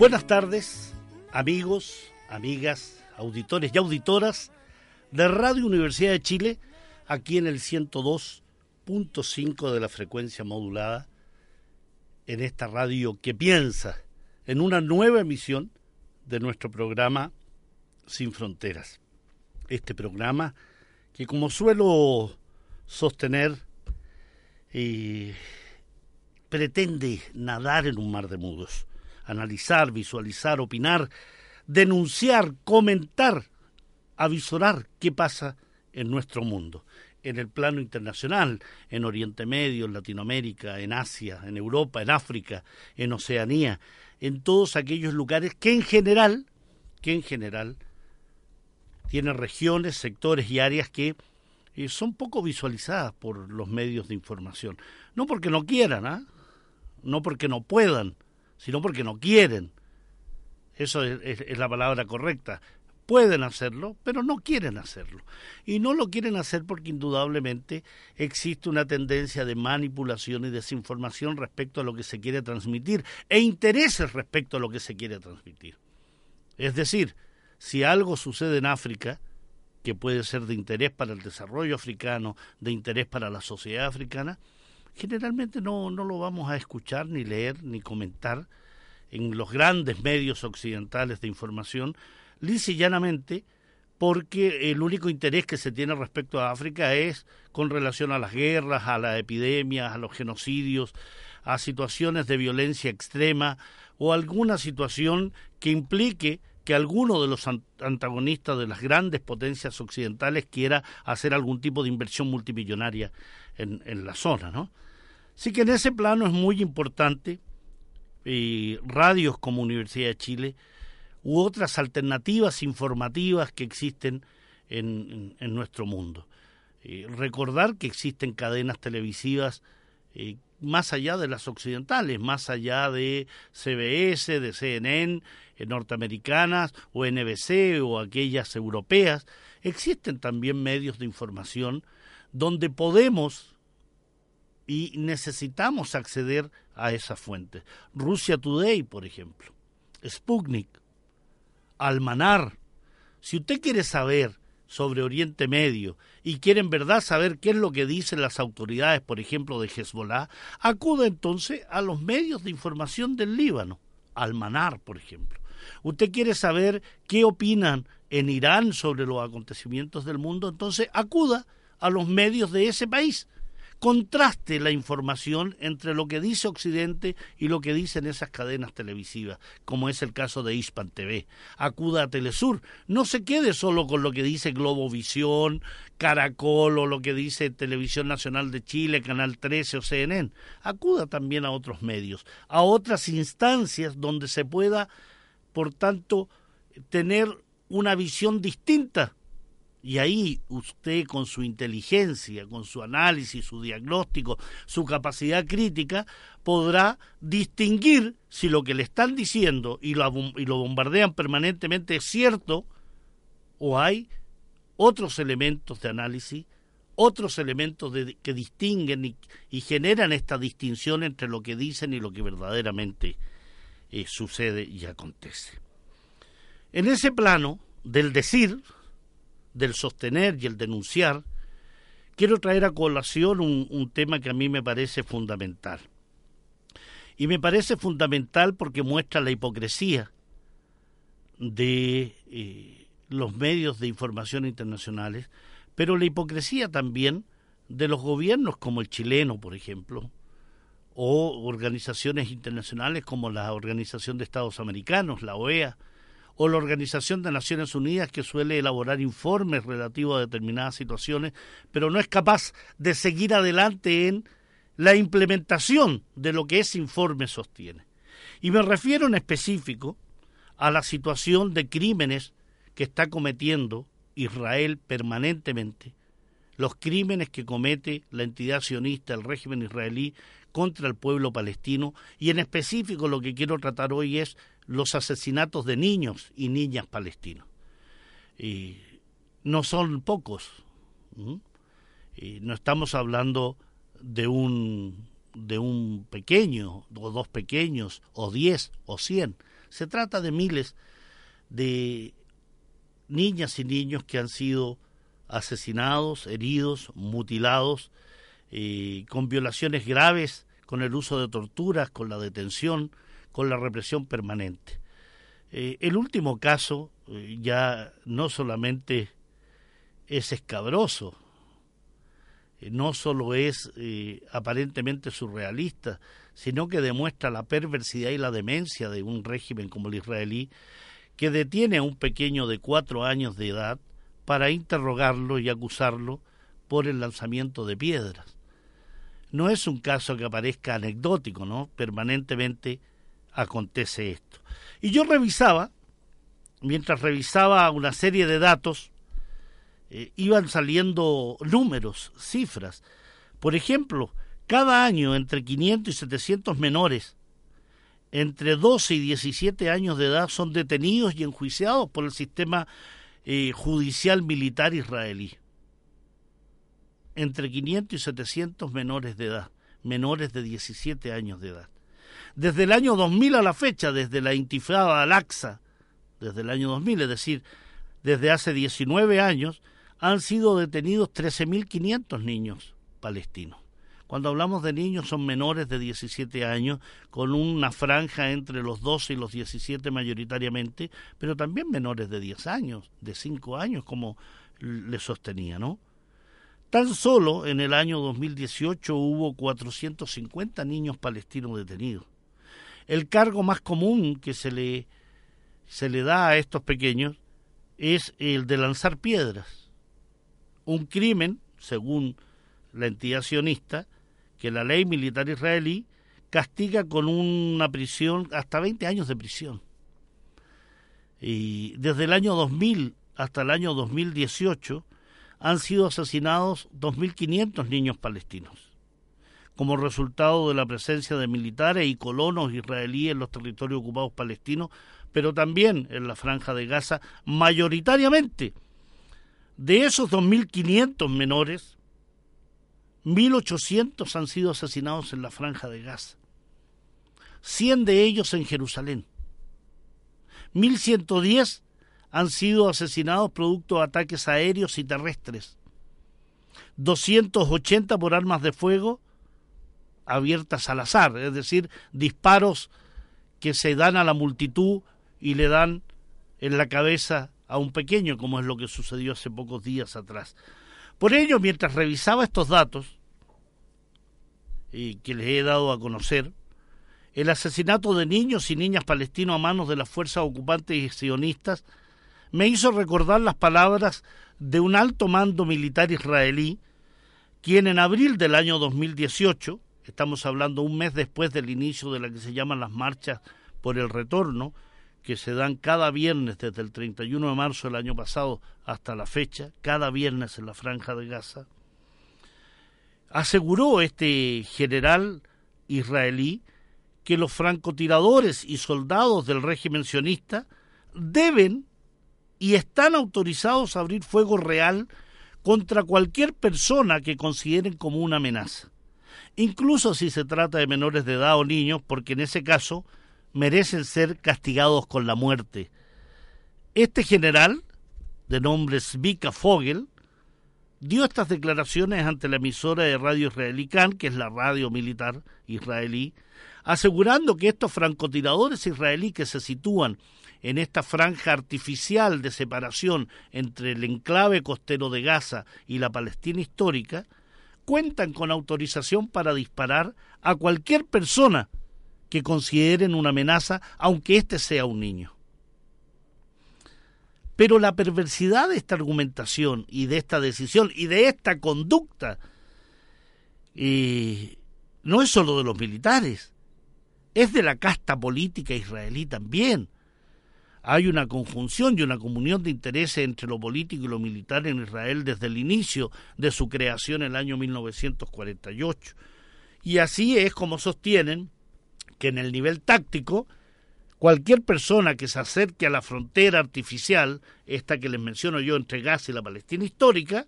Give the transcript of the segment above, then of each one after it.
Buenas tardes, amigos, amigas, auditores y auditoras de Radio Universidad de Chile, aquí en el 102.5 de la frecuencia modulada, en esta radio que piensa, en una nueva emisión de nuestro programa Sin Fronteras. Este programa que como suelo sostener, eh, pretende nadar en un mar de mudos analizar, visualizar, opinar, denunciar, comentar, avisorar qué pasa en nuestro mundo, en el plano internacional, en Oriente Medio, en Latinoamérica, en Asia, en Europa, en África, en Oceanía, en todos aquellos lugares que en general, que en general tienen regiones, sectores y áreas que eh, son poco visualizadas por los medios de información. No porque no quieran, ¿ah? no porque no puedan, sino porque no quieren. Eso es, la palabra correcta. Pueden hacerlo, pero no quieren hacerlo. Y no lo quieren hacer porque indudablemente existe una tendencia de manipulación y desinformación respecto a lo que se quiere transmitir e intereses respecto a lo que se quiere transmitir. Es decir, si algo sucede en África, que puede ser de interés para el desarrollo africano, de interés para la sociedad africana, generalmente no, no lo vamos a escuchar, ni leer, ni comentar en los grandes medios occidentales de información, lisa y llanamente porque el único interés que se tiene respecto a África es con relación a las guerras, a las epidemias, a los genocidios, a situaciones de violencia extrema o alguna situación que implique que alguno de los antagonistas de las grandes potencias occidentales quiera hacer algún tipo de inversión multimillonaria en, en la zona, ¿no? Así que en ese plano es muy importante y radios como Universidad de Chile u otras alternativas informativas que existen en, en, nuestro mundo. recordar que existen cadenas televisivas eh, más allá de las occidentales, más allá de CBS, de CNN, eh, norteamericanas o NBC o aquellas europeas, existen también medios de información donde podemos y necesitamos acceder a esa fuente. Rusia Today, por ejemplo, Sputnik, Almanar. Si usted quiere saber sobre Oriente Medio y quiere en verdad saber qué es lo que dicen las autoridades, por ejemplo, de Hezbollah, acuda entonces a los medios de información del Líbano, Almanar, por ejemplo. Usted quiere saber qué opinan en Irán sobre los acontecimientos del mundo, entonces acuda los medios de ese país contraste la información entre lo que dice Occidente y lo que dicen esas cadenas televisivas, como es el caso de Hispan TV. Acuda a Telesur, no se quede solo con lo que dice Globovisión, Caracol o lo que dice Televisión Nacional de Chile, Canal 13 o CNN. Acuda también a otros medios, a otras instancias donde se pueda, por tanto, tener una visión distinta y ahí usted con su inteligencia, con su análisis, su diagnóstico, su capacidad crítica, podrá distinguir si lo que le están diciendo y lo, y lo bombardean permanentemente es cierto o hay otros elementos de análisis, otros elementos que distinguen y, y, generan esta distinción entre lo que dicen y lo que verdaderamente eh, sucede y acontece. En ese plano del decir, del sostener y el denunciar, quiero traer a colación un, tema que a mí me parece fundamental. Y me parece fundamental porque muestra la hipocresía de eh, los medios de información internacionales, pero la hipocresía también de los gobiernos como el chileno, por ejemplo, o organizaciones internacionales como la Organización de Estados Americanos, la OEA, o la Organización de Naciones Unidas que suele elaborar informes relativos a determinadas situaciones, pero no es capaz de seguir adelante en la implementación de lo que ese informe sostiene. Y me refiero en específico a la situación de crímenes que está cometiendo Israel permanentemente, los crímenes que comete la entidad sionista, el régimen israelí, contra el pueblo palestino, y en específico lo que quiero tratar hoy es los asesinatos de niños y niñas palestinos. Y no son pocos. Y no estamos hablando de un, de un pequeño, o dos pequeños, o diez, o cien. Se trata de miles de niñas y niños que han sido asesinados, heridos, mutilados, eh, con violaciones graves, con el uso de torturas, con la detención, con la represión permanente. Eh, el último caso eh, ya no solamente es escabroso, eh, no solo es aparentemente surrealista, sino que demuestra la perversidad y la demencia de un régimen como el israelí, que detiene a un pequeño de cuatro años de edad para interrogarlo y acusarlo por el lanzamiento de piedras. No es un caso que aparezca anecdótico, ¿no? Permanentemente acontece esto. Y yo revisaba, mientras revisaba una serie de datos, eh, iban saliendo números, cifras. Por ejemplo, cada año entre 500 y 700 menores entre 12 y 17 años de edad son detenidos y enjuiciados por el sistema eh, judicial militar israelí. Entre 500 y 700 menores de edad, menores de 17 años de edad. Desde el año 2000 a la fecha, desde la intifada al-Aqsa, desde el año 2000, es decir, desde hace 19 años, han sido detenidos 13.500 niños palestinos. Cuando hablamos de niños son menores de 17 años, con una franja entre los 12 y los 17 mayoritariamente, pero también menores de 10 años, de 5 años, como le sostenía, ¿no? Tan solo en el año 2018 hubo 450 niños palestinos detenidos el cargo más común que se le, se le da a estos pequeños es el de lanzar piedras. Un crimen, según la entidad sionista, que la ley militar israelí castiga con una prisión hasta 20 años de prisión. Y desde el año 2000 hasta el año 2018 han sido asesinados 2.500 niños palestinos como resultado de la presencia de militares y colonos israelíes en los territorios ocupados palestinos, pero también en la franja de Gaza, mayoritariamente. De esos 2.500 menores, 1.800 han sido asesinados en la franja de Gaza, 100 de ellos en Jerusalén, 1.110 han sido asesinados producto de ataques aéreos y terrestres, 280 por armas de fuego abiertas al azar, es decir, disparos que se dan a la multitud y le dan en la cabeza a un pequeño, como es lo que sucedió hace pocos días atrás. Por ello, mientras revisaba estos datos, y que les he dado a conocer, el asesinato de niños y niñas palestinos a manos de las fuerzas ocupantes y sionistas me hizo recordar las palabras de un alto mando militar israelí, quien en abril del año 2018 Estamos hablando un mes después del inicio de la que se llaman las marchas por el retorno, que se dan cada viernes desde el 31 de marzo del año pasado hasta la fecha, cada viernes en la franja de Gaza. Aseguró este general israelí que los francotiradores y soldados del régimen sionista deben y están autorizados a abrir fuego real contra cualquier persona que consideren como una amenaza incluso si se trata de menores de edad o niños, porque en ese caso merecen ser castigados con la muerte. Este general, de nombre Svika Fogel, dio estas declaraciones ante la emisora de radio israelí Khan, que es la radio militar israelí, asegurando que estos francotiradores israelíes que se sitúan en esta franja artificial de separación entre el enclave costero de Gaza y la Palestina histórica, cuentan con autorización para disparar a cualquier persona que consideren una amenaza, aunque éste sea un niño. Pero la perversidad de esta argumentación y de esta decisión y de esta conducta eh, no es solo de los militares, es de la casta política israelí también. Hay una conjunción y una comunión de intereses entre lo político y lo militar en Israel desde el inicio de su creación en el año 1948. Y así es como sostienen que en el nivel táctico, cualquier persona que se acerque a la frontera artificial, esta que les menciono yo entre Gaza y la Palestina histórica,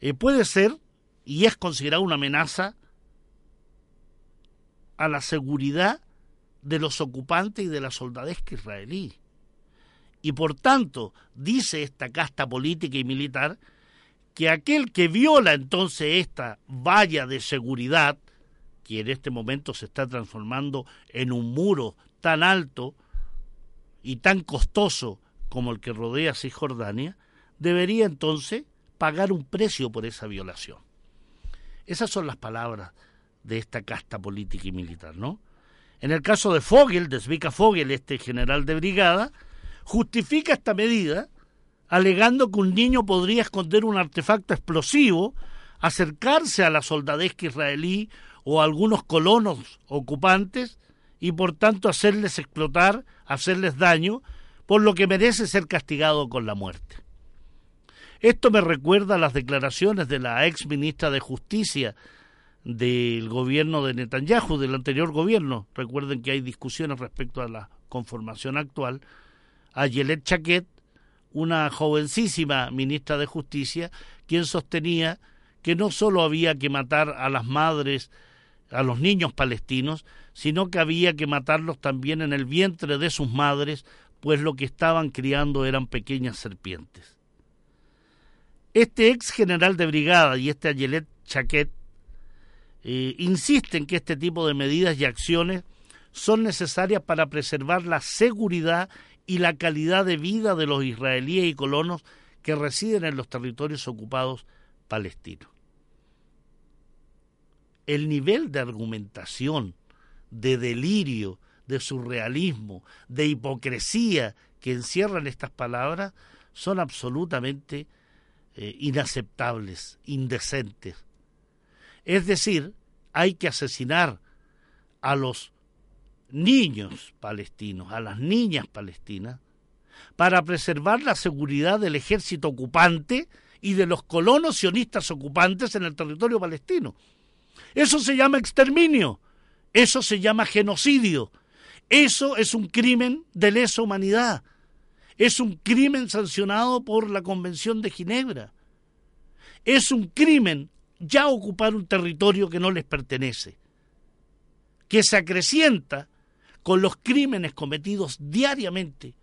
eh, puede ser y es considerada una amenaza a la seguridad de los ocupantes y de la soldadesca israelí. Y por tanto, dice esta casta política y militar, que aquel que viola entonces esta valla de seguridad, que en este momento se está transformando en un muro tan alto y tan costoso como el que rodea Cisjordania, debería entonces pagar un precio por esa violación. Esas son las palabras de esta casta política y militar, ¿no? En el caso de Fogel, de Zvika Fogel, este general de brigada, justifica esta medida alegando que un niño podría esconder un artefacto explosivo, acercarse a la soldadesca israelí o a algunos colonos ocupantes y por tanto hacerles explotar, hacerles daño, por lo que merece ser castigado con la muerte. Esto me recuerda a las declaraciones de la ex ministra de Justicia del gobierno de Netanyahu, del anterior gobierno. Recuerden que hay discusiones respecto a la conformación actual. A Yelet Chaquet, una jovencísima ministra de Justicia, quien sostenía que no solo había que matar a las madres, a los niños palestinos, sino que había que matarlos también en el vientre de sus madres, pues lo que estaban criando eran pequeñas serpientes. Este ex general de brigada y este Ayelet Chaquet eh, insisten que este tipo de medidas y acciones son necesarias para preservar la seguridad y la calidad de vida de los israelíes y colonos que residen en los territorios ocupados palestinos. El nivel de argumentación, de delirio, de surrealismo, de hipocresía que encierran estas palabras son absolutamente eh, inaceptables, indecentes. Es decir, hay que asesinar a los niños palestinos, a las niñas palestinas, para preservar la seguridad del ejército ocupante y de los colonos sionistas ocupantes en el territorio palestino. Eso se llama exterminio, eso se llama genocidio, eso es un crimen de lesa humanidad, es un crimen sancionado por la Convención de Ginebra, es un crimen ya ocupar un territorio que no les pertenece, que se acrecienta con los crímenes cometidos diariamente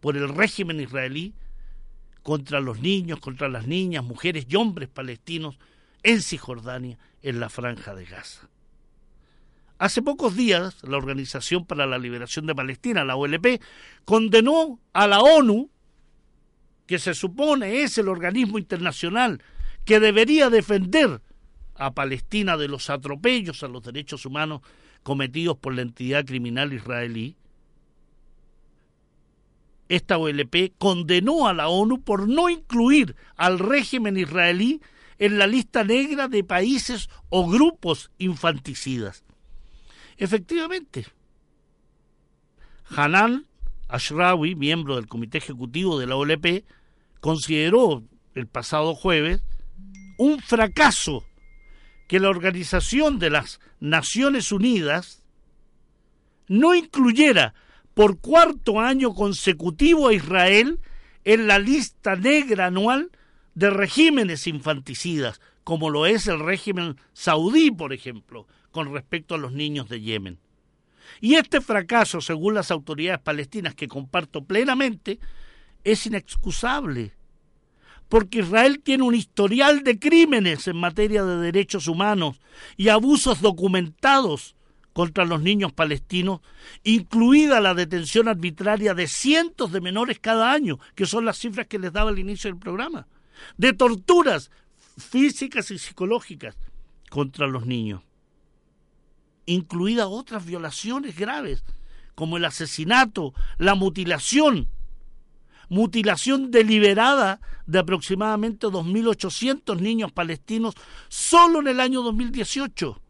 por el régimen israelí contra los niños, contra las niñas, mujeres y hombres palestinos en Cisjordania, en la franja de Gaza. Hace pocos días, la Organización para la Liberación de Palestina, la OLP, condenó a la ONU, que se supone es el organismo internacional que debería defender a Palestina de los atropellos a los derechos humanos cometidos por la entidad criminal israelí, esta OLP condenó a la ONU por no incluir al régimen israelí en la lista negra de países o grupos infanticidas. Efectivamente, Hanan Ashrawi, miembro del Comité Ejecutivo de la OLP, consideró el pasado jueves un fracaso que la Organización de las Naciones Unidas no incluyera por cuarto año consecutivo a Israel en la lista negra anual de regímenes infanticidas, como lo es el régimen saudí, por ejemplo, con respecto a los niños de Yemen. Y este fracaso, según las autoridades palestinas que comparto plenamente, es inexcusable porque Israel tiene un historial de crímenes en materia de derechos humanos y abusos documentados contra los niños palestinos, incluida la detención arbitraria de cientos de menores cada año, que son las cifras que les daba al inicio del programa, de torturas físicas y psicológicas contra los niños, incluidas otras violaciones graves, como el asesinato, la mutilación, mutilación deliberada de aproximadamente 2.800 niños palestinos solo en el año 2018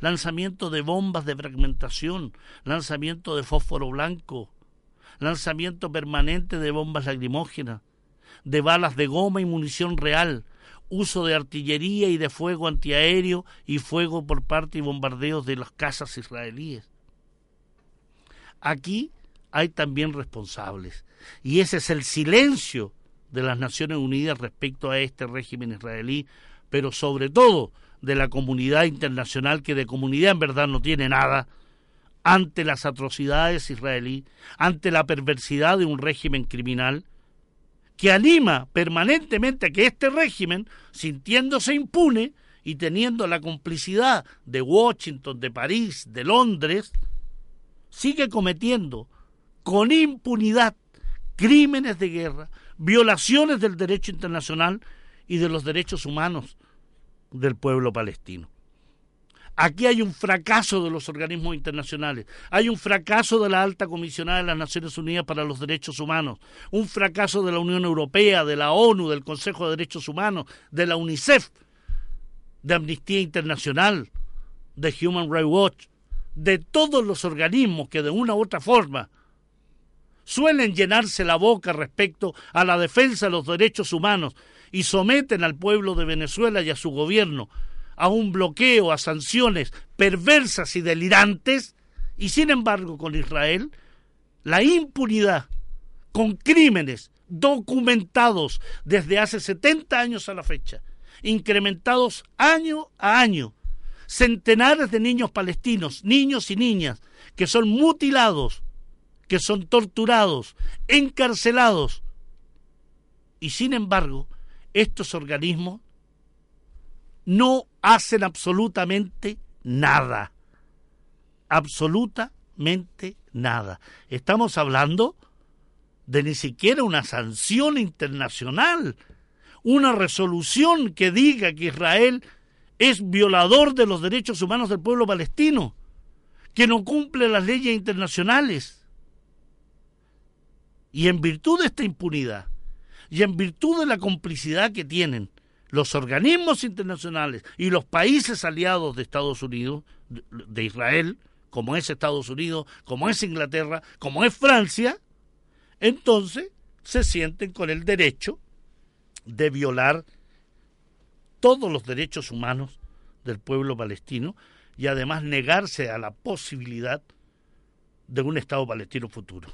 lanzamiento de bombas de fragmentación, lanzamiento de fósforo blanco, lanzamiento permanente de bombas lacrimógenas, de balas de goma y munición real, uso de artillería y de fuego antiaéreo y fuego por parte y bombardeos de las casas israelíes. Aquí hay también responsables, y ese es el silencio de las Naciones Unidas respecto a este régimen israelí, pero sobre todo de la comunidad internacional, que de comunidad en verdad no tiene nada, ante las atrocidades israelí, ante la perversidad de un régimen criminal, que anima permanentemente a que este régimen, sintiéndose impune y teniendo la complicidad de Washington, de París, de Londres, sigue cometiendo con impunidad crímenes de guerra, violaciones del derecho internacional y de los derechos humanos del pueblo palestino. Aquí hay un fracaso de los organismos internacionales, hay un fracaso de la alta comisionada de las Naciones Unidas para los Derechos Humanos, un fracaso de la Unión Europea, de la ONU, del Consejo de Derechos Humanos, de la UNICEF, de Amnistía Internacional, de Human Rights Watch, de todos los organismos que de una u otra forma suelen llenarse la boca respecto a la defensa de los derechos humanos y someten al pueblo de Venezuela y a su gobierno a un bloqueo, a sanciones perversas y delirantes, y sin embargo con Israel, la impunidad con crímenes documentados desde hace 70 años a la fecha, incrementados año a año, centenares de niños palestinos, niños y niñas, que son mutilados, que son torturados, encarcelados, y sin embargo estos organismos no hacen absolutamente nada. Absolutamente nada. Estamos hablando de ni siquiera una sanción internacional, una resolución que diga que Israel es violador de los derechos humanos del pueblo palestino, que no cumple las leyes internacionales. Y en virtud de esta impunidad, y en virtud de la complicidad que tienen los organismos internacionales y los países aliados de Estados Unidos, de Israel, como es Estados Unidos, como es Inglaterra, como es Francia, entonces se sienten con el derecho de violar todos los derechos humanos del pueblo palestino y además negarse a la posibilidad de un Estado palestino futuro.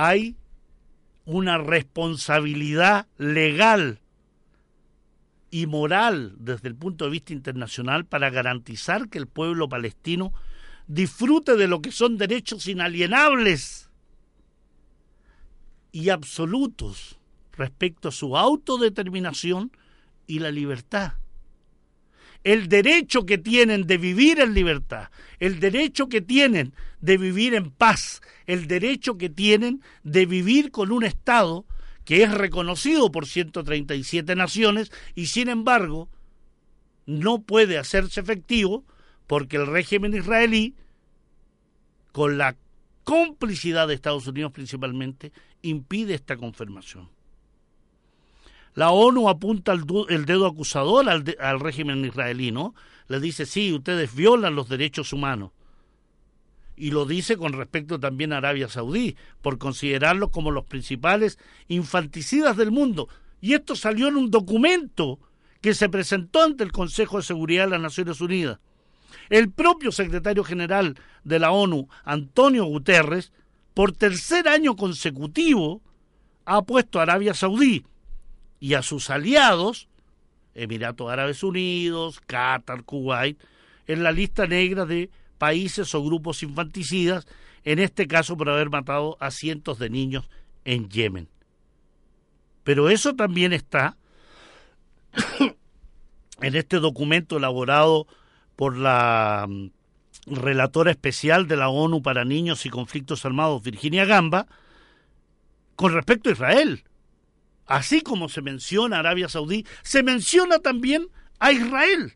Hay una responsabilidad legal y moral desde el punto de vista internacional para garantizar que el pueblo palestino disfrute de lo que son derechos inalienables y absolutos respecto a su autodeterminación y la libertad el derecho que tienen de vivir en libertad, el derecho que tienen de vivir en paz, el derecho que tienen de vivir con un Estado que es reconocido por 137 naciones y sin embargo no puede hacerse efectivo porque el régimen israelí, con la complicidad de Estados Unidos principalmente, impide esta confirmación. La ONU apunta el, dedo acusador al, al régimen israelí, ¿no? Le dice, sí, ustedes violan los derechos humanos. Y lo dice con respecto también a Arabia Saudí, por considerarlos como los principales infanticidas del mundo. Y esto salió en un documento que se presentó ante el Consejo de Seguridad de las Naciones Unidas. El propio secretario general de la ONU, Antonio Guterres, por tercer año consecutivo, ha puesto a Arabia Saudí y a sus aliados, Emiratos Árabes Unidos, Qatar, Kuwait, en la lista negra de países o grupos infanticidas, en este caso por haber matado a cientos de niños en Yemen. Pero eso también está en este documento elaborado por la mm, relatora especial de la ONU para Niños y Conflictos Armados, Virginia Gamba, con respecto a Israel. Así como se menciona a Arabia Saudí, se menciona también a Israel.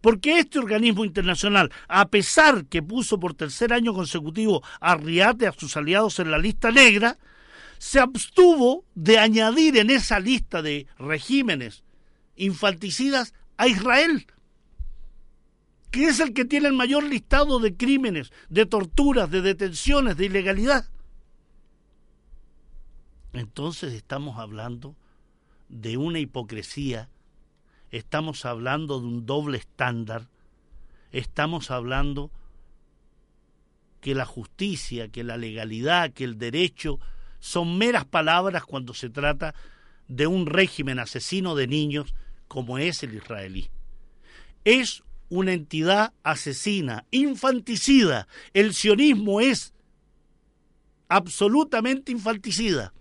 Porque este organismo internacional, a pesar que puso por tercer año consecutivo a Riad y a sus aliados en la lista negra, se abstuvo de añadir en esa lista de regímenes infanticidas a Israel, que es el que tiene el mayor listado de crímenes, de torturas, de detenciones, de ilegalidad. Entonces estamos hablando de una hipocresía, estamos hablando de un doble estándar, estamos hablando que la justicia, que la legalidad, que el derecho son meras palabras cuando se trata de un régimen asesino de niños como es el israelí. Es una entidad asesina, infanticida. El sionismo es absolutamente infanticida.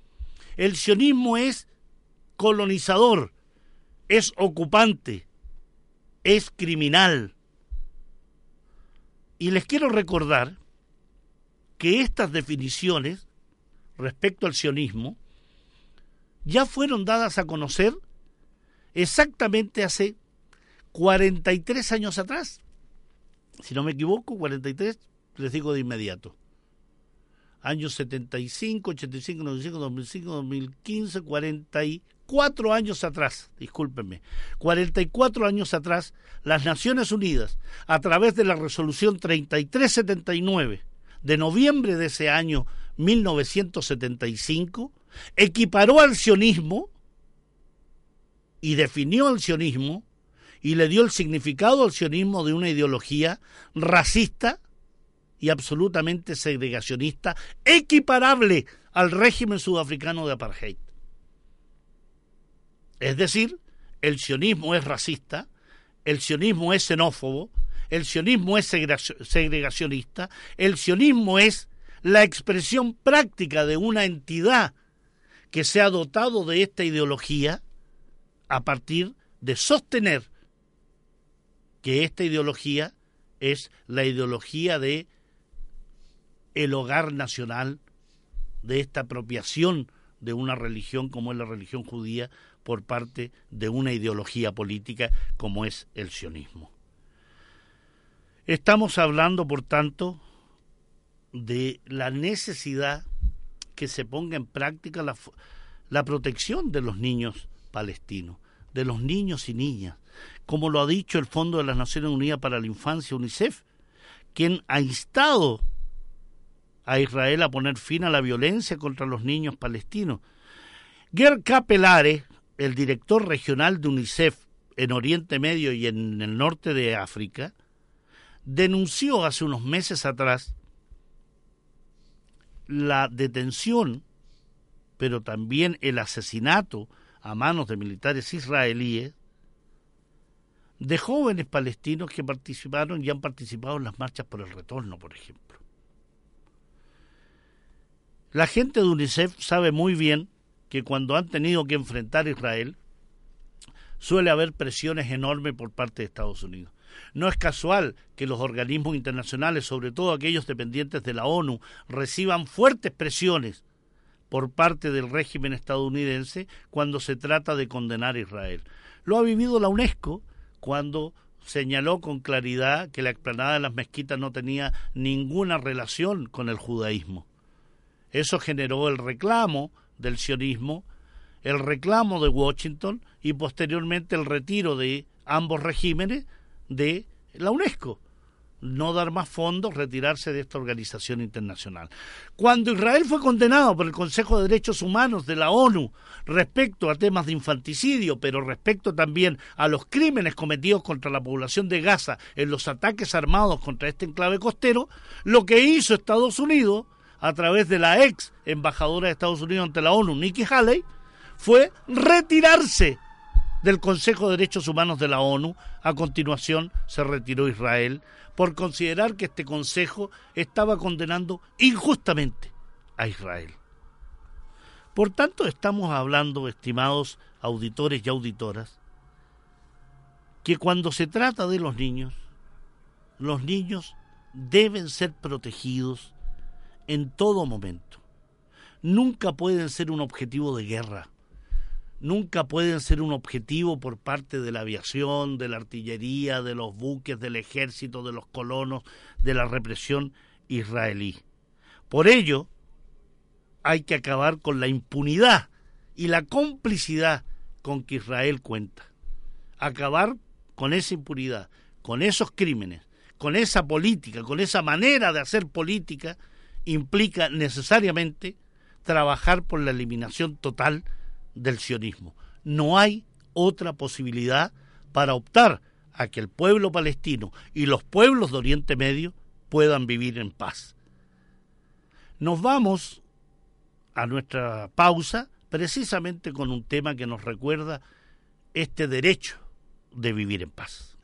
El sionismo es colonizador, es ocupante, es criminal. Y les quiero recordar que estas definiciones respecto al sionismo ya fueron dadas a conocer exactamente hace 43 años atrás. Si no me equivoco, 43, les digo de inmediato. Años 75, 85, 95, 2005, 2015, 44 años atrás, discúlpenme, 44 años atrás, las Naciones Unidas, a través de la resolución 3379 de noviembre de ese año 1975, equiparó al sionismo y definió al sionismo y le dio el significado al sionismo de una ideología racista y absolutamente segregacionista, equiparable al régimen sudafricano de apartheid. Es decir, el sionismo es racista, el sionismo es xenófobo, el sionismo es segregacionista, el sionismo es la expresión práctica de una entidad que se ha dotado de esta ideología a partir de sostener que esta ideología es la ideología de el hogar nacional, de esta apropiación de una religión como es la religión judía por parte de una ideología política como es el sionismo. Estamos hablando, por tanto, de la necesidad que se ponga en práctica la, protección de los niños palestinos, de los niños y niñas, como lo ha dicho el Fondo de las Naciones Unidas para la Infancia, UNICEF, quien ha instado a Israel a poner fin a la violencia contra los niños palestinos. Ger Capelare, el director regional de UNICEF en Oriente Medio y en el norte de África, denunció hace unos meses atrás la detención, pero también el asesinato a manos de militares israelíes de jóvenes palestinos que participaron y han participado en las marchas por el retorno, por ejemplo. La gente de UNICEF sabe muy bien que cuando han tenido que enfrentar a Israel, suele haber presiones enormes por parte de Estados Unidos. No es casual que los organismos internacionales, sobre todo aquellos dependientes de la ONU, reciban fuertes presiones por parte del régimen estadounidense cuando se trata de condenar a Israel. Lo ha vivido la UNESCO cuando señaló con claridad que la explanada de las mezquitas no tenía ninguna relación con el judaísmo. Eso generó el reclamo del sionismo, el reclamo de Washington y posteriormente el retiro de ambos regímenes de la UNESCO no dar más fondos, retirarse de esta organización internacional. Cuando Israel fue condenado por el Consejo de Derechos Humanos de la ONU respecto a temas de infanticidio, pero respecto también a los crímenes cometidos contra la población de Gaza en los ataques armados contra este enclave costero, lo que hizo Estados Unidos, a través de la ex embajadora de Estados Unidos ante la ONU, Nikki Haley, fue retirarse del Consejo de Derechos Humanos de la ONU. A continuación se retiró Israel por considerar que este Consejo estaba condenando injustamente a Israel. Por tanto, estamos hablando, estimados auditores y auditoras, que cuando se trata de los niños, los niños deben ser protegidos en todo momento. Nunca pueden ser un objetivo de guerra nunca pueden ser un objetivo por parte de la aviación, de la artillería, de los buques, del ejército, de los colonos, de la represión israelí. Por ello, hay que acabar con la impunidad y la complicidad con que Israel cuenta. Acabar con esa impunidad, con esos crímenes, con esa política, con esa manera de hacer política, implica necesariamente trabajar por la eliminación total del sionismo. No hay otra posibilidad para optar a que el pueblo palestino y los pueblos de Oriente Medio puedan vivir en paz. Nos vamos a nuestra pausa precisamente con un tema que nos recuerda este derecho de vivir en paz.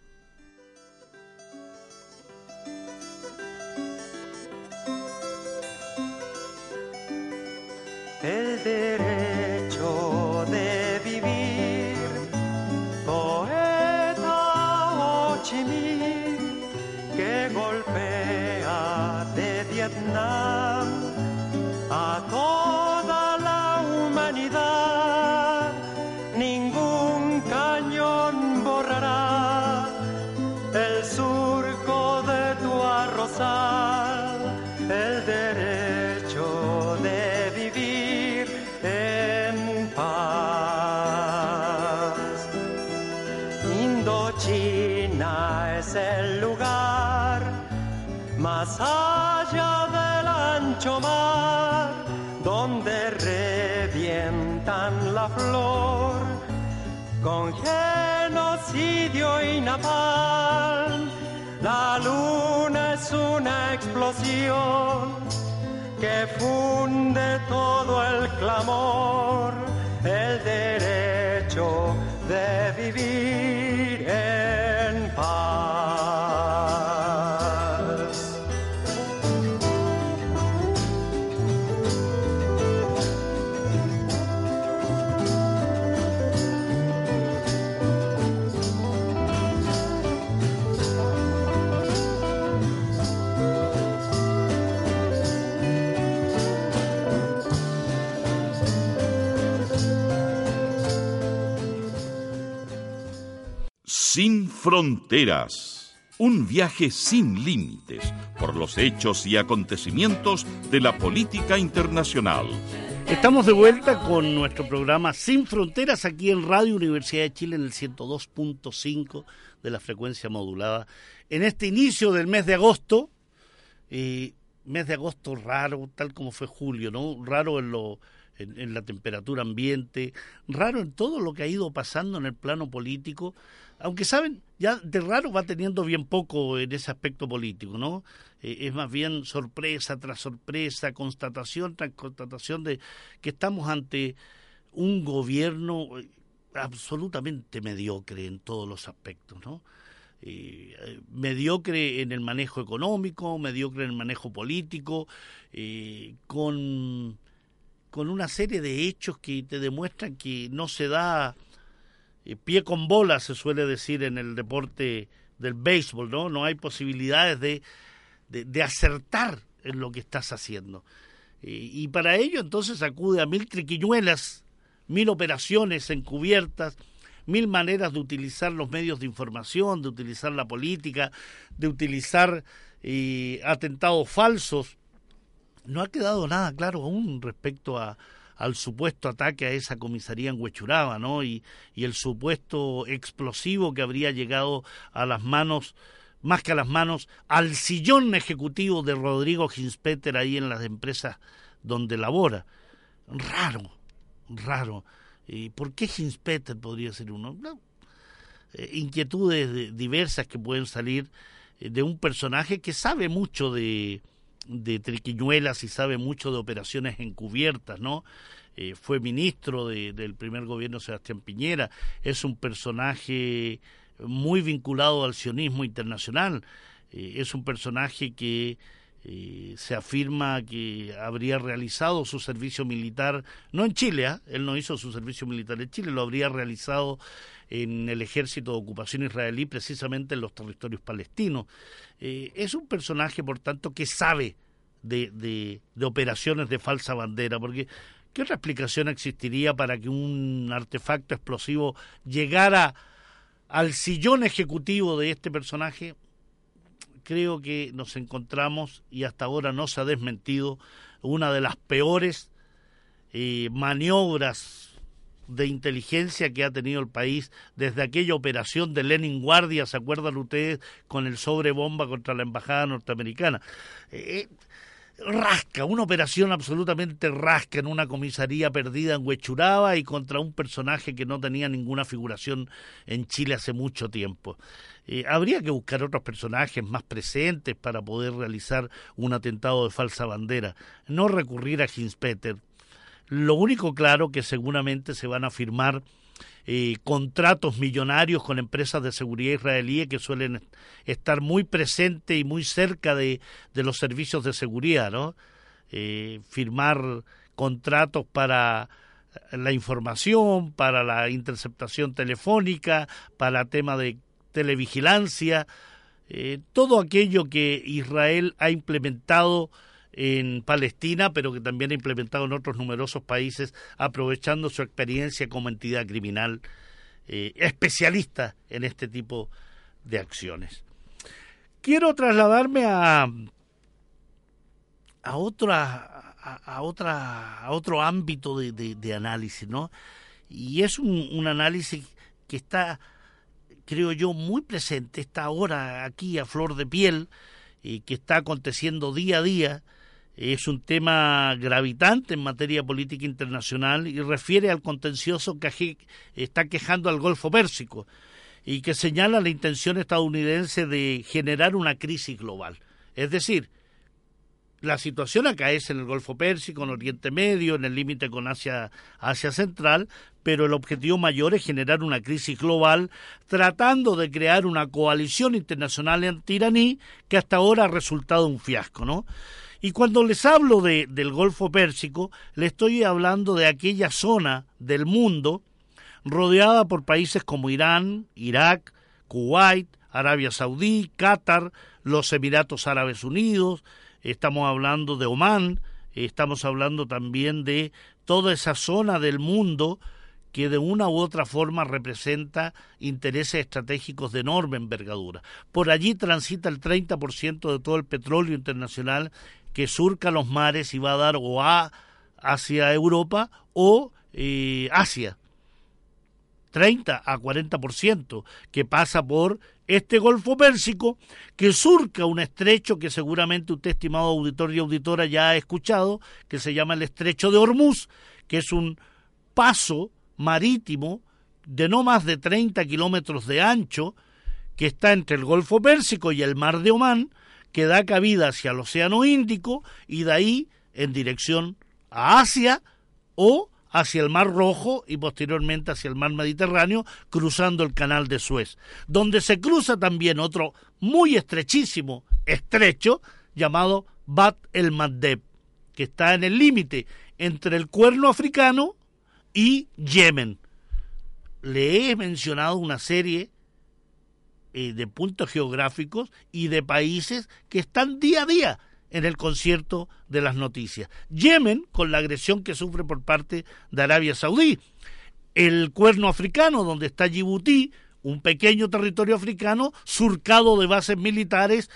Sin fronteras. Un viaje sin límites por los hechos y acontecimientos de la política internacional. Estamos de vuelta con nuestro programa Sin Fronteras aquí en Radio Universidad de Chile en el 102.5 de la frecuencia modulada. En este inicio del mes de agosto, eh, mes de agosto raro, tal como fue julio, ¿no? Raro en lo en, la temperatura ambiente, raro en todo lo que ha ido pasando en el plano político, aunque saben, ya de raro va teniendo bien poco en ese aspecto político, ¿no? Eh, es más bien sorpresa tras sorpresa, constatación tras constatación de que estamos ante un gobierno eh, absolutamente mediocre en todos los aspectos, ¿no? Eh, mediocre en el manejo económico, mediocre en el manejo político, con con una serie de hechos que te demuestran que no se da eh, pie con bola, se suele decir en el deporte del béisbol, ¿no? No hay posibilidades de, de, acertar en lo que estás haciendo. Eh, y para ello entonces acude a mil triquiñuelas, mil operaciones encubiertas, mil maneras de utilizar los medios de información, de utilizar la política, de utilizar eh, atentados falsos no ha quedado nada claro aún respecto a, al supuesto ataque a esa comisaría en Huechuraba, ¿no? Y, el supuesto explosivo que habría llegado a las manos, más que a las manos, al sillón ejecutivo de Rodrigo Ginspeter ahí en las empresas donde labora. Raro, raro. ¿Y por qué Ginspeter podría ser uno? Eh, inquietudes diversas que pueden salir eh, de un personaje que sabe mucho de, de triquiñuelas y sabe mucho de operaciones encubiertas, ¿no? Eh, fue ministro del primer gobierno Sebastián Piñera, es un personaje muy vinculado al sionismo internacional, eh, es un personaje que Se afirma que habría realizado su servicio militar, no en Chile, ¿ah? él no hizo su servicio militar en Chile, lo habría realizado en el ejército de ocupación israelí, precisamente en los territorios palestinos. Eh, es un personaje, por tanto, que sabe de, de, de operaciones de falsa bandera, porque ¿qué otra explicación existiría para que un artefacto explosivo llegara al sillón ejecutivo de este personaje? Creo que nos encontramos, y hasta ahora no se ha desmentido, una de las peores eh, maniobras de inteligencia que ha tenido el país desde aquella operación de Lenin Guardia, ¿se acuerdan ustedes? Con el sobrebomba contra la embajada norteamericana. Eh, rasca, una operación absolutamente rasca en una comisaría perdida en Huechuraba y contra un personaje que no tenía ninguna figuración en Chile hace mucho tiempo. Eh, habría que buscar otros personajes más presentes para poder realizar un atentado de falsa bandera, no recurrir a Hinspeter. Lo único claro que seguramente se van a firmar eh, contratos millonarios con empresas de seguridad israelíes que suelen estar muy presentes y muy cerca de, de los servicios de seguridad, ¿no? Eh, firmar contratos para la información, para la interceptación telefónica, para tema de televigilancia, eh, todo aquello que Israel ha implementado en Palestina, pero que también ha implementado en otros numerosos países, aprovechando su experiencia como entidad criminal eh, especialista en este tipo de acciones. Quiero trasladarme a a otra a, otra a otro ámbito de, análisis, ¿no? Y es un, un análisis que está creo yo, muy presente, está ahora aquí a flor de piel, y que está aconteciendo día a día, es un tema gravitante en materia política internacional y refiere al contencioso que está quejando al Golfo Pérsico y que señala la intención estadounidense de generar una crisis global. Es decir, la situación acá es en el Golfo Pérsico, en Oriente Medio, en el límite con Asia, Asia Central, pero el objetivo mayor es generar una crisis global tratando de crear una coalición internacional antiraní que hasta ahora ha resultado un fiasco, ¿no? Y cuando les hablo de, del Golfo Pérsico, le estoy hablando de aquella zona del mundo rodeada por países como Irán, Irak, Kuwait, Arabia Saudí, Qatar, los Emiratos Árabes Unidos, estamos hablando de Omán, estamos hablando también de toda esa zona del mundo que de una u otra forma representa intereses estratégicos de enorme envergadura. Por allí transita el 30% de todo el petróleo internacional que surca los mares y va a dar o a hacia Europa o eh, Asia. 30 a 40% que pasa por este Golfo Pérsico que surca un estrecho que seguramente usted, estimado auditor y auditora, ya ha escuchado, que se llama el estrecho de Hormuz, que es un paso marítimo de no más de 30 kilómetros de ancho que está entre el Golfo Pérsico y el Mar de Omán, que da cabida hacia el Océano Índico y de ahí en dirección a Asia o hacia el Mar Rojo y posteriormente hacia el Mar Mediterráneo, cruzando el Canal de Suez, donde se cruza también otro muy estrechísimo estrecho llamado Bat el Mandeb, que está en el límite entre el cuerno africano y Yemen. Le he mencionado una serie eh, de puntos geográficos y de países que están día a día en el concierto de las noticias. Yemen, con la agresión que sufre por parte de Arabia Saudí. El cuerno africano, donde está Djibouti, un pequeño territorio africano surcado de bases militares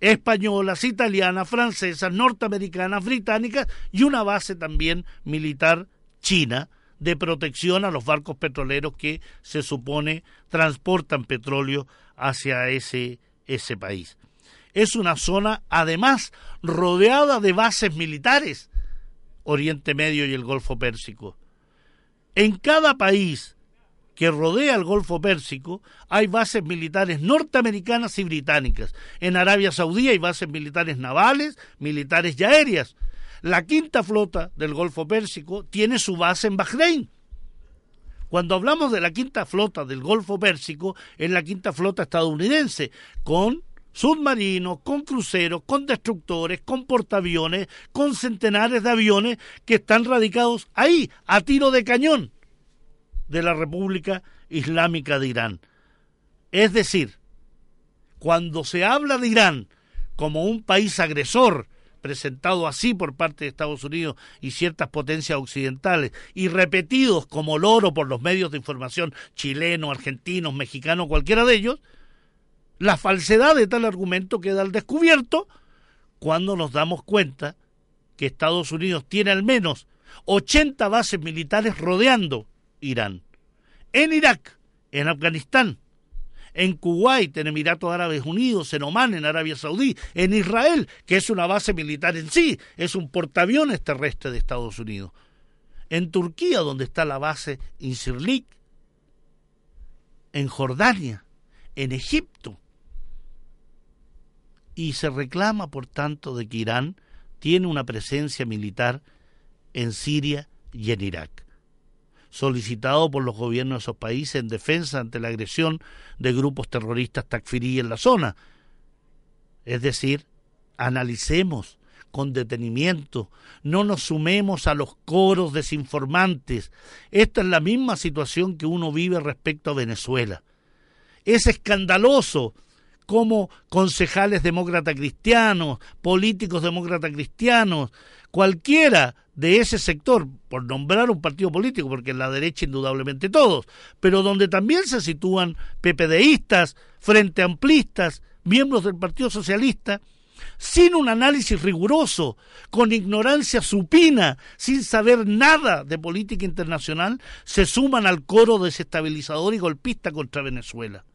españolas, italianas, francesas, norteamericanas, británicas y una base también militar china de protección a los barcos petroleros que se supone transportan petróleo hacia ese, ese país es una zona además rodeada de bases militares, Oriente Medio y el Golfo Pérsico. En cada país que rodea el Golfo Pérsico hay bases militares norteamericanas y británicas. En Arabia Saudí hay bases militares navales, militares y aéreas. La quinta flota del Golfo Pérsico tiene su base en Bahrein. Cuando hablamos de la quinta flota del Golfo Pérsico, es la quinta flota estadounidense, con submarinos, con cruceros, con destructores, con portaaviones, con centenares de aviones que están radicados ahí, a tiro de cañón, de la República Islámica de Irán. Es decir, cuando se habla de Irán como un país agresor, presentado así por parte de Estados Unidos y ciertas potencias occidentales, y repetidos como loro por los medios de información chilenos, argentinos, mexicanos, cualquiera de ellos, la falsedad de tal argumento queda al descubierto cuando nos damos cuenta que Estados Unidos tiene al menos 80 bases militares rodeando Irán. En Irak, en Afganistán, en Kuwait, en Emiratos Árabes Unidos, en Oman, en Arabia Saudí, en Israel, que es una base militar en sí, es un portaaviones terrestre de Estados Unidos. En Turquía, donde está la base Incirlik, en Jordania, en Egipto. Y se reclama, por tanto, de que Irán tiene una presencia militar en Siria y en Irak solicitado por los gobiernos de esos países en defensa ante la agresión de grupos terroristas takfirí en la zona. Es decir, analicemos con detenimiento, no nos sumemos a los coros desinformantes. Esta es la misma situación que uno vive respecto a Venezuela. Es escandaloso cómo concejales demócratas cristianos, políticos demócratas cristianos, cualquiera de ese sector, por nombrar un partido político, porque en la derecha indudablemente todos, pero donde también se sitúan PPDistas, frente amplistas, miembros del Partido Socialista, sin un análisis riguroso, con ignorancia supina, sin saber nada de política internacional, se suman al coro desestabilizador y golpista contra Venezuela.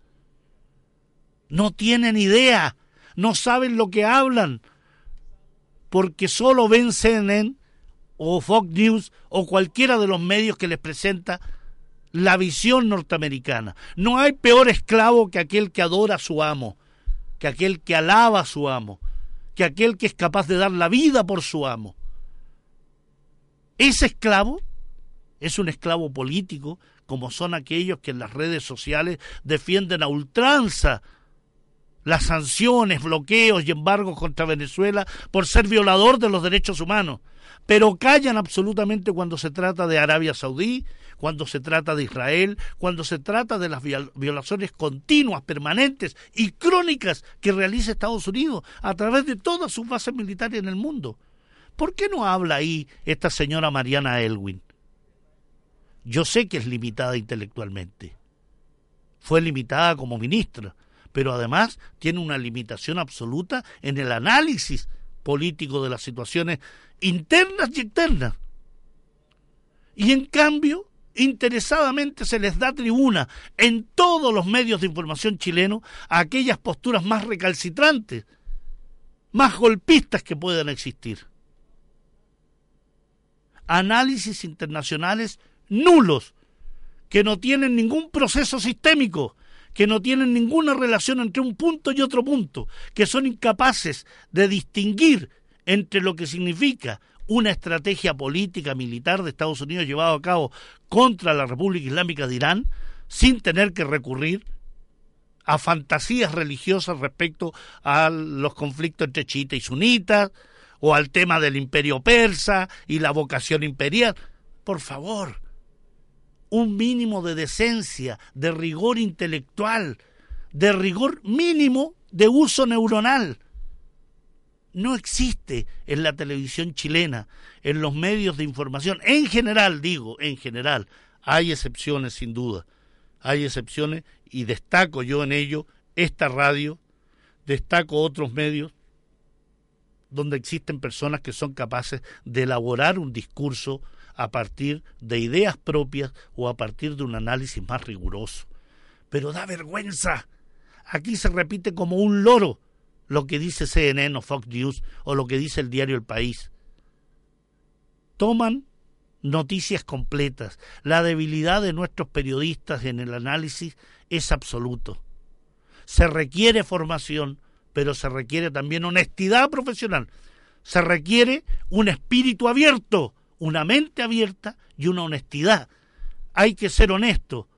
No tienen idea, no saben lo que hablan, porque solo ven CNN o Fox News o cualquiera de los medios que les presenta la visión norteamericana. No hay peor esclavo que aquel que adora a su amo, que aquel que alaba a su amo, que aquel que es capaz de dar la vida por su amo. Ese esclavo es un esclavo político, como son aquellos que en las redes sociales defienden a ultranza las sanciones, bloqueos y embargos contra Venezuela por ser violador de los derechos humanos pero callan absolutamente cuando se trata de Arabia Saudí, cuando se trata de Israel, cuando se trata de las violaciones continuas, permanentes y crónicas que realiza Estados Unidos a través de todas sus bases militares en el mundo. ¿Por qué no habla ahí esta señora Mariana Elwin? Yo sé que es limitada intelectualmente. Fue limitada como ministra, pero además tiene una limitación absoluta en el análisis político de las situaciones internas y externas. Y en cambio, interesadamente se les da tribuna en todos los medios de información chilenos a aquellas posturas más recalcitrantes, más golpistas que puedan existir. Análisis internacionales nulos, que no tienen ningún proceso sistémico, que no tienen ninguna relación entre un punto y otro punto, que son incapaces de distinguir entre lo que significa una estrategia política militar de Estados Unidos llevada a cabo contra la República Islámica de Irán sin tener que recurrir a fantasías religiosas respecto a los conflictos entre chiitas y sunitas o al tema del imperio persa y la vocación imperial. Por favor, un mínimo de decencia, de rigor intelectual, de rigor mínimo de uso neuronal. No existe en la televisión chilena, en los medios de información, en general digo, en general, hay excepciones sin duda, hay excepciones y destaco yo en ello esta radio, destaco otros medios donde existen personas que son capaces de elaborar un discurso a partir de ideas propias o a partir de un análisis más riguroso. Pero da vergüenza. Aquí se repite como un loro lo que dice CNN o Fox News o lo que dice el diario El País. Toman noticias completas. La debilidad de nuestros periodistas en el análisis es absoluto. Se requiere formación, pero se requiere también honestidad profesional. Se requiere un espíritu abierto, una mente abierta y una honestidad. Hay que ser honesto.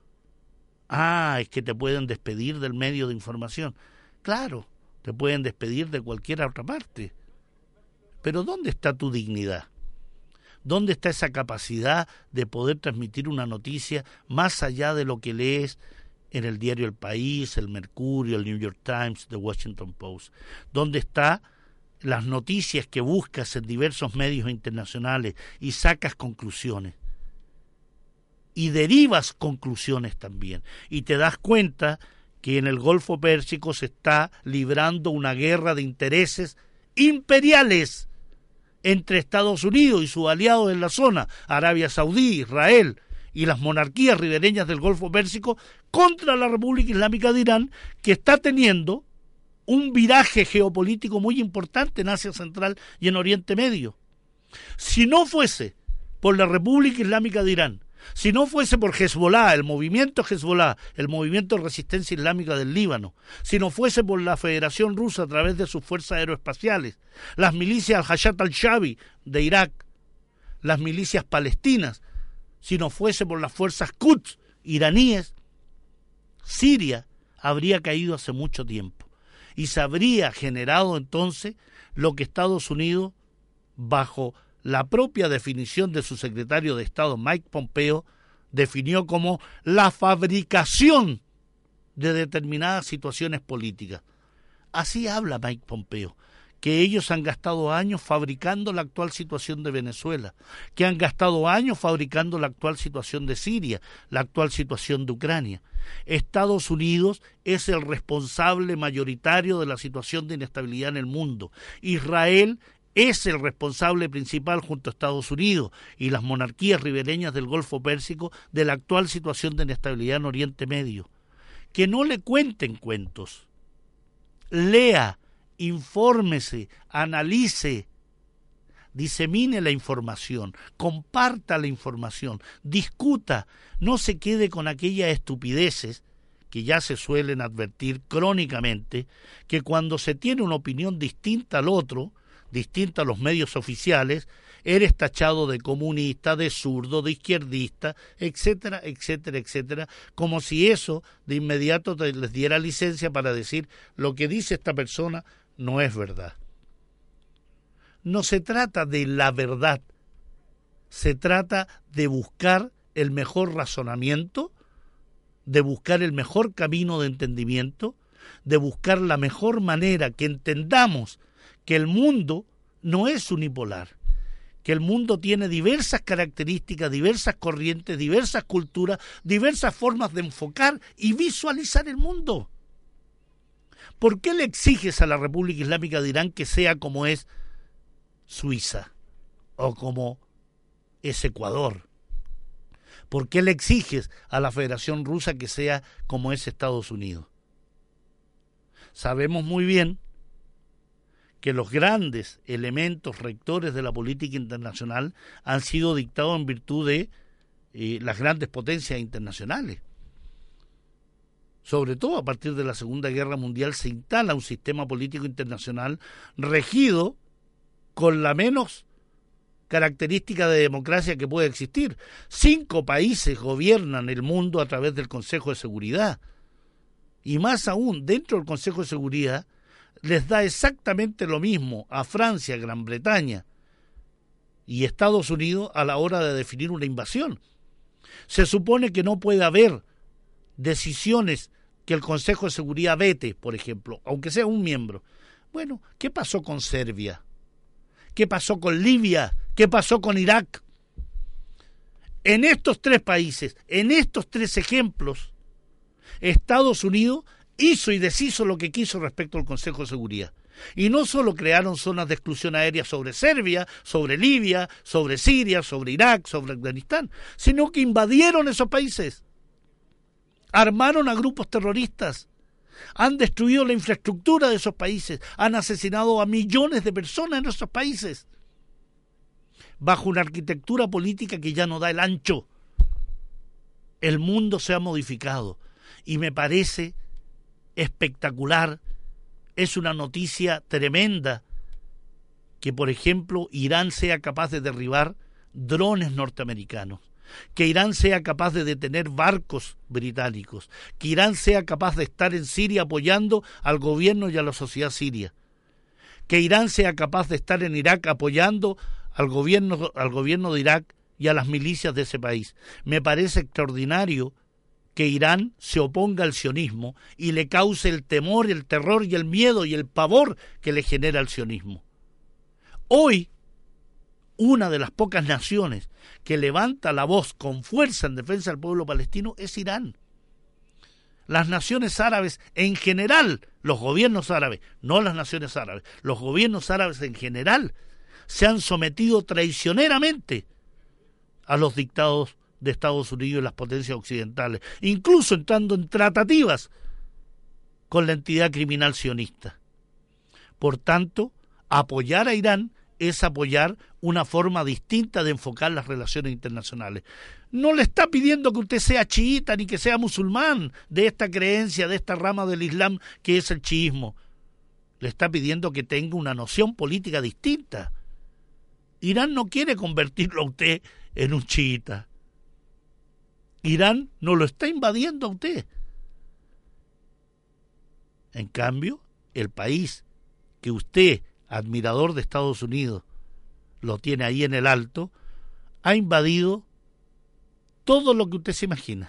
Ah, es que te pueden despedir del medio de información. Claro, te pueden despedir de cualquier otra parte. Pero ¿dónde está tu dignidad? ¿Dónde está esa capacidad de poder transmitir una noticia más allá de lo que lees en el diario El País, el Mercurio, el New York Times, The Washington Post? ¿Dónde está las noticias que buscas en diversos medios internacionales y sacas conclusiones? Y derivas conclusiones también. Y te das cuenta que en el Golfo Pérsico se está librando una guerra de intereses imperiales entre Estados Unidos y sus aliados en la zona, Arabia Saudí, Israel y las monarquías ribereñas del Golfo Pérsico, contra la República Islámica de Irán, que está teniendo un viraje geopolítico muy importante en Asia Central y en Oriente Medio. Si no fuese por la República Islámica de Irán, si no fuese por Hezbollah, el movimiento Hezbollah, el movimiento de resistencia islámica del Líbano, si no fuese por la Federación Rusa a través de sus fuerzas aeroespaciales, las milicias al-Hayat al-Shabi de Irak, las milicias palestinas, si no fuese por las fuerzas Quds iraníes, Siria habría caído hace mucho tiempo y se habría generado entonces lo que Estados Unidos, bajo la propia definición de su secretario de Estado, Mike Pompeo, definió como la fabricación de determinadas situaciones políticas. Así habla Mike Pompeo, que ellos han gastado años fabricando la actual situación de Venezuela, que han gastado años fabricando la actual situación de Siria, la actual situación de Ucrania. Estados Unidos es el responsable mayoritario de la situación de inestabilidad en el mundo. Israel es el responsable principal junto a Estados Unidos y las monarquías ribereñas del Golfo Pérsico de la actual situación de inestabilidad en Oriente Medio. Que no le cuenten cuentos. Lea, infórmese, analice, disemine la información, comparta la información, discuta, no se quede con aquellas estupideces que ya se suelen advertir crónicamente, que cuando se tiene una opinión distinta al otro, distinto a los medios oficiales, eres tachado de comunista, de zurdo, de izquierdista, etcétera, etcétera, etcétera, como si eso de inmediato les diera licencia para decir lo que dice esta persona no es verdad. No se trata de la verdad, se trata de buscar el mejor razonamiento, de buscar el mejor camino de entendimiento, de buscar la mejor manera que entendamos que el mundo no es unipolar, que el mundo tiene diversas características, diversas corrientes, diversas culturas, diversas formas de enfocar y visualizar el mundo. ¿Por qué le exiges a la República Islámica de Irán que sea como es Suiza o como es Ecuador? ¿Por qué le exiges a la Federación Rusa que sea como es Estados Unidos? Sabemos muy bien que los grandes elementos rectores de la política internacional han sido dictados en virtud de eh, las grandes potencias internacionales. Sobre todo a partir de la Segunda Guerra Mundial se instala un sistema político internacional regido con la menos característica de democracia que puede existir. Cinco países gobiernan el mundo a través del Consejo de Seguridad. Y más aún, dentro del Consejo de Seguridad les da exactamente lo mismo a Francia, Gran Bretaña y Estados Unidos a la hora de definir una invasión. Se supone que no puede haber decisiones que el Consejo de Seguridad vete, por ejemplo, aunque sea un miembro. Bueno, ¿qué pasó con Serbia? ¿Qué pasó con Libia? ¿Qué pasó con Irak? En estos tres países, en estos tres ejemplos, Estados Unidos hizo y deshizo lo que quiso respecto al Consejo de Seguridad. Y no solo crearon zonas de exclusión aérea sobre Serbia, sobre Libia, sobre Siria, sobre Irak, sobre Afganistán, sino que invadieron esos países, armaron a grupos terroristas, han destruido la infraestructura de esos países, han asesinado a millones de personas en esos países, bajo una arquitectura política que ya no da el ancho. El mundo se ha modificado y me parece espectacular, es una noticia tremenda que, por ejemplo, Irán sea capaz de derribar drones norteamericanos. Que Irán sea capaz de detener barcos británicos, que Irán sea capaz de estar en Siria apoyando al gobierno y a la sociedad siria, que Irán sea capaz de estar en Irak apoyando al gobierno, al gobierno de Irak y a las milicias de ese país. Me parece extraordinario que Irán se oponga al sionismo y le cause el temor, el terror y el miedo y el pavor que le genera el sionismo. Hoy, una de las pocas naciones que levanta la voz con fuerza en defensa del pueblo palestino es Irán. Las naciones árabes en general, los gobiernos árabes, no las naciones árabes, los gobiernos árabes en general se han sometido traicioneramente a los dictados de Estados Unidos y las potencias occidentales, incluso entrando en tratativas con la entidad criminal sionista. Por tanto, apoyar a Irán es apoyar una forma distinta de enfocar las relaciones internacionales. No le está pidiendo que usted sea chiita ni que sea musulmán de esta creencia, de esta rama del Islam que es el chiismo. Le está pidiendo que tenga una noción política distinta. Irán no quiere convertirlo a usted en un chiita. Irán no lo está invadiendo a usted. En cambio, el país que usted, admirador de Estados Unidos, lo tiene ahí en el alto, ha invadido todo lo que usted se imagina.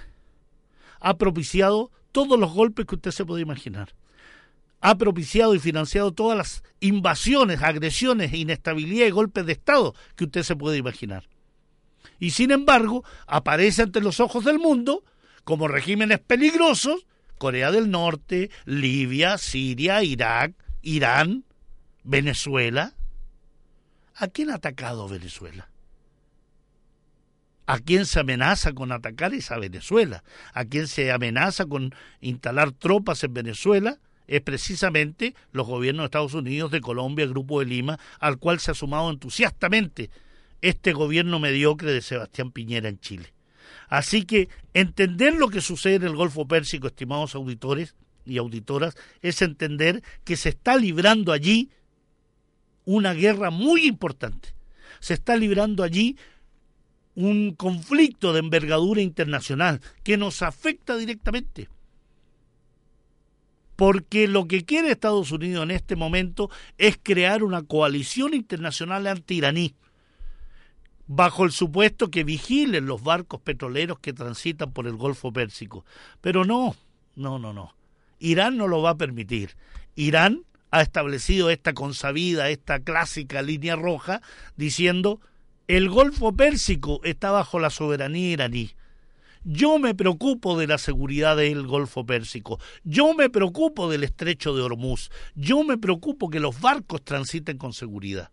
Ha propiciado todos los golpes que usted se puede imaginar. Ha propiciado y financiado todas las invasiones, agresiones, inestabilidad y golpes de Estado que usted se puede imaginar y sin embargo aparece ante los ojos del mundo como regímenes peligrosos Corea del Norte, Libia, Siria, Irak, Irán, Venezuela. ¿A quién ha atacado Venezuela? ¿A quién se amenaza con atacar es a Venezuela? ¿A quién se amenaza con instalar tropas en Venezuela? Es precisamente los gobiernos de Estados Unidos, de Colombia, Grupo de Lima, al cual se ha sumado entusiastamente este gobierno mediocre de Sebastián Piñera en Chile. Así que entender lo que sucede en el Golfo Pérsico, estimados auditores y auditoras, es entender que se está librando allí una guerra muy importante. Se está librando allí un conflicto de envergadura internacional que nos afecta directamente. Porque lo que quiere Estados Unidos en este momento es crear una coalición internacional anti-iraní bajo el supuesto que vigilen los barcos petroleros que transitan por el Golfo Pérsico. Pero no, no, no, no. Irán no lo va a permitir. Irán ha establecido esta consabida, esta clásica línea roja, diciendo el Golfo Pérsico está bajo la soberanía iraní. Yo me preocupo de la seguridad del Golfo Pérsico. Yo me preocupo del estrecho de Hormuz. Yo me preocupo que los barcos transiten con seguridad.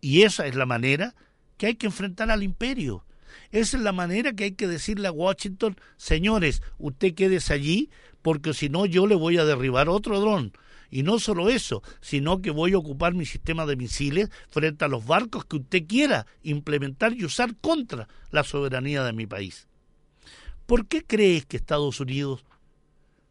Y esa es la manera que hay que enfrentar al imperio. Esa es la manera que hay que decirle a Washington, señores, usted quédese allí, porque si no yo le voy a derribar otro dron. Y no solo eso, sino que voy a ocupar mi sistema de misiles frente a los barcos que usted quiera implementar y usar contra la soberanía de mi país. ¿Por qué crees que Estados Unidos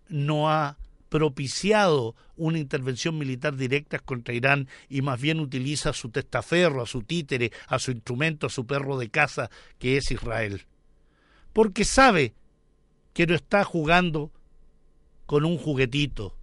no ha propiciado una intervención militar directa contra Irán y más bien utiliza su testaferro, a su títere, a su instrumento, a su perro de caza, que es Israel. Porque sabe que no está jugando con un juguetito,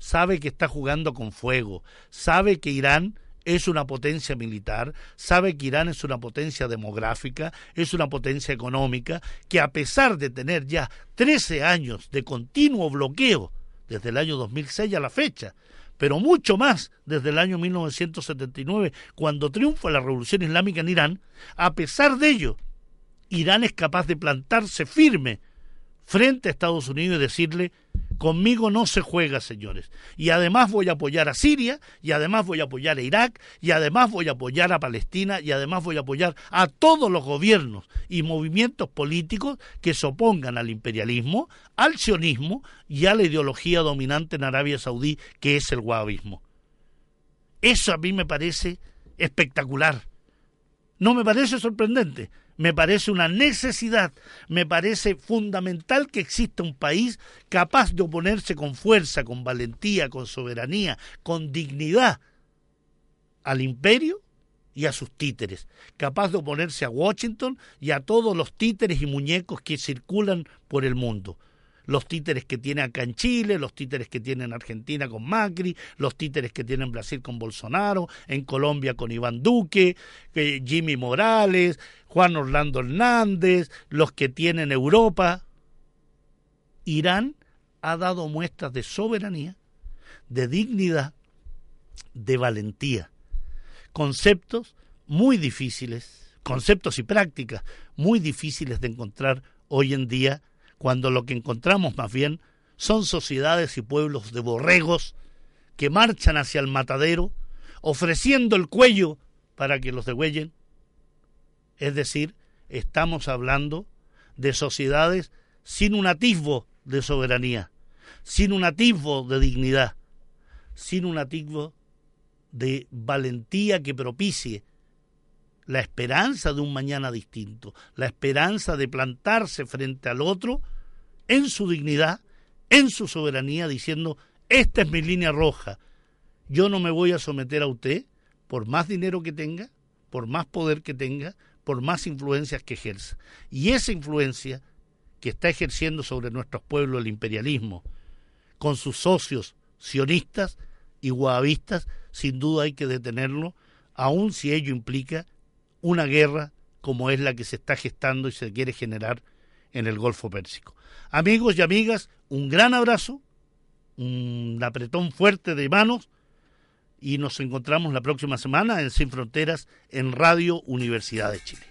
sabe que está jugando con fuego, sabe que Irán es una potencia militar, sabe que Irán es una potencia demográfica, es una potencia económica, que a pesar de tener ya 13 años de continuo bloqueo desde el año 2006 a la fecha, pero mucho más desde el año 1979, cuando triunfa la revolución islámica en Irán, a pesar de ello, Irán es capaz de plantarse firme frente a Estados Unidos y decirle Conmigo no se juega, señores. Y además voy a apoyar a Siria, y además voy a apoyar a Irak, y además voy a apoyar a Palestina, y además voy a apoyar a todos los gobiernos y movimientos políticos que se opongan al imperialismo, al sionismo y a la ideología dominante en Arabia Saudí, que es el wahabismo. Eso a mí me parece espectacular. No me parece sorprendente, me parece una necesidad, me parece fundamental que exista un país capaz de oponerse con fuerza, con valentía, con soberanía, con dignidad al imperio y a sus títeres, capaz de oponerse a Washington y a todos los títeres y muñecos que circulan por el mundo. Los títeres que tiene acá en Chile, los títeres que tiene en Argentina con Macri, los títeres que tiene en Brasil con Bolsonaro, en Colombia con Iván Duque, eh, Jimmy Morales, Juan Orlando Hernández, los que tiene en Europa. Irán ha dado muestras de soberanía, de dignidad, de valentía conceptos muy difíciles, conceptos y prácticas muy difíciles de encontrar hoy en día, cuando lo que encontramos más bien son sociedades y pueblos de borregos que marchan hacia el matadero, ofreciendo el cuello para que los degüellen. Es decir, estamos hablando de sociedades sin un atisbo de soberanía, sin un atisbo de dignidad, sin un atisbo de valentía que propicie la esperanza de un mañana distinto, la esperanza de plantarse frente al otro en su dignidad, en su soberanía, diciendo, esta es mi línea roja, yo no me voy a someter a usted por más dinero que tenga, por más poder que tenga, por más influencias que ejerza. Y esa influencia que está ejerciendo sobre nuestros pueblos el imperialismo, con sus socios sionistas y guavistas, sin duda hay que detenerlo, aun si ello implica una guerra como es la que se está gestando y se quiere generar en el Golfo Pérsico. Amigos y amigas, un gran abrazo, un apretón fuerte de manos y nos encontramos la próxima semana en Sin Fronteras en Radio Universidad de Chile.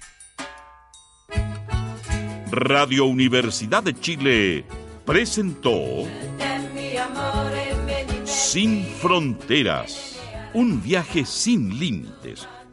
Radio Universidad de Chile presentó Sin Fronteras un viaje sin límites